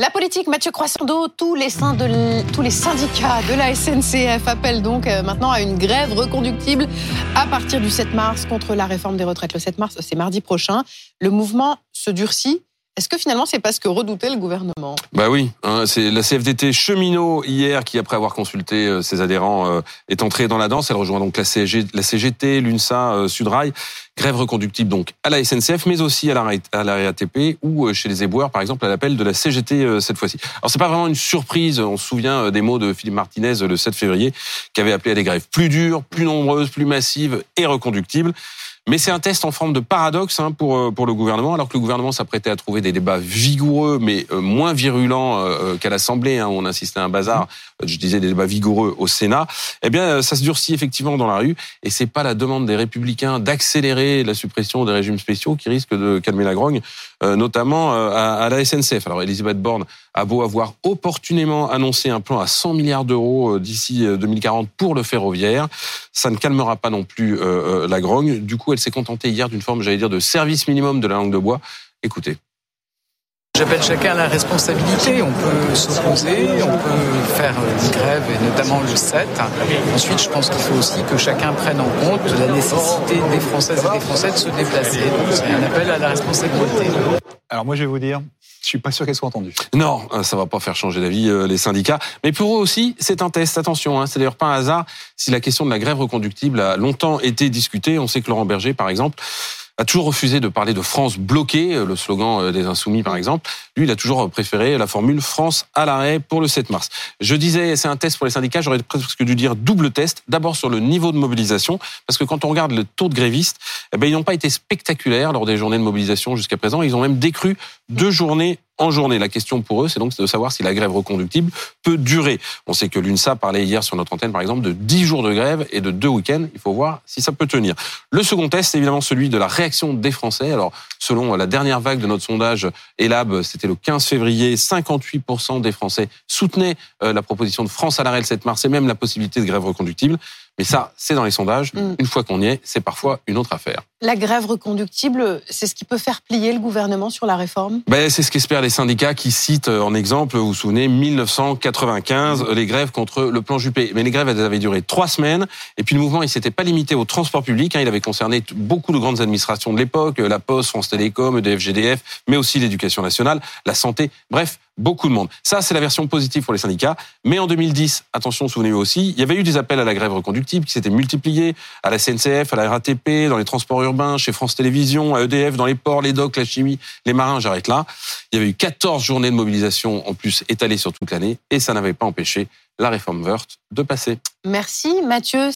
La politique, Mathieu Croissando, tous les, tous les syndicats de la SNCF appellent donc euh, maintenant à une grève reconductible à partir du 7 mars contre la réforme des retraites. Le 7 mars, c'est mardi prochain. Le mouvement se durcit est-ce que finalement c'est pas ce que redoutait le gouvernement? Bah oui, hein, c'est la CFDT cheminot hier qui, après avoir consulté euh, ses adhérents, euh, est entrée dans la danse. Elle rejoint donc la, CGT, l'UNSA, euh, Sudrail. Grève reconductible donc à la SNCF, mais aussi à la, à la RATP ou chez les éboueurs, par exemple, à l'appel de la CGT cette fois-ci. Alors c'est pas vraiment une surprise. On se souvient des mots de Philippe Martinez le 7 février, qui avait appelé à des grèves plus dures, plus nombreuses, plus massives et reconductibles. Mais c'est un test en forme de paradoxe hein, pour euh, pour le gouvernement, alors que le gouvernement s'apprêtait à trouver des débats vigoureux, mais euh, moins virulents euh, qu'à l'Assemblée, hein, on insistait à un bazar. Je disais des débats vigoureux au Sénat. Eh bien, ça se durcit effectivement dans la rue, et c'est pas la demande des Républicains d'accélérer la suppression des régimes spéciaux qui risque de calmer la grogne, notamment à, la SNCF. Alors, Elisabeth Borne a beau avoir opportunément annoncé un plan à 100 milliards d'euros d'ici 2040 pour le ferroviaire, ça ne calmera pas non plus la grogne. Du coup, s'est contenté hier d'une forme, j'allais dire, de service minimum de la langue de bois. Écoutez. J'appelle chacun à la responsabilité. On peut s'opposer, on peut faire une grève, et notamment le 7. Ensuite, je pense qu'il faut aussi que chacun prenne en compte la nécessité des Françaises et des Français de se déplacer. c'est un appel à la responsabilité. Alors moi, je vais vous dire, suis pas sûr qu'elle soit entendue. Non, euh, ça va pas faire changer d'avis euh, les syndicats. Mais pour eux aussi, c'est un test. Attention, hein, c'est d'ailleurs pas un hasard si la question de la grève reconductible a longtemps été discutée. On sait que Laurent Berger, par exemple, a toujours refusé de parler de France bloquée, euh, le slogan euh, des Insoumis par exemple. Lui, il a toujours préféré la formule France à l'arrêt pour le 7 mars. Je disais, c'est un test pour les syndicats, j'aurais presque dû dire double test. D'abord sur le niveau de mobilisation, parce que quand on regarde le taux de grévistes, eh ben, ils n'ont pas été spectaculaires lors des journées de mobilisation jusqu'à présent. Ils ont même décru deux journées en journée. La question pour eux, c'est donc de savoir si la grève reconductible peut durer. On sait que l'UNSA parlait hier sur notre antenne, par exemple, de 10 jours de grève et de deux week-ends. Il faut voir si ça peut tenir. Le second test, c'est évidemment celui de la réaction des Français. Alors, selon la dernière vague de notre sondage ELAB, c'était le 15 février, 58% des Français soutenaient euh, la proposition de France à l'arrêt le 7 mars et même la possibilité de grève reconductible. Mais ça, c'est dans les sondages. Mm. Une fois qu'on y est, c'est parfois une autre affaire. La grève reconductible, c'est ce qui peut faire plier le gouvernement sur la réforme? Ben, C'est ce qu'espèrent les syndicats qui citent en exemple, vous vous souvenez, 1995, les grèves contre le plan Juppé. Mais les grèves elles avaient duré trois semaines. Et puis le mouvement, il s'était pas limité au transport public. Hein, il avait concerné beaucoup de grandes administrations de l'époque, la Poste, France Télécom, EDF, GDF, mais aussi l'éducation nationale, la santé. Bref, beaucoup de monde. Ça, c'est la version positive pour les syndicats. Mais en 2010, attention, souvenez-vous aussi, il y avait eu des appels à la grève reconductible qui s'étaient multipliés à la SNCF, à la RATP, dans les transports urbains, chez France Télévisions, à EDF, dans les ports, les docks, la chimie, les marins, j'arrête là. Il y avait eu 14 journées de mobilisation en plus étalées sur toute l'année et ça n'avait pas empêché la réforme Wörth de passer. Merci Mathieu.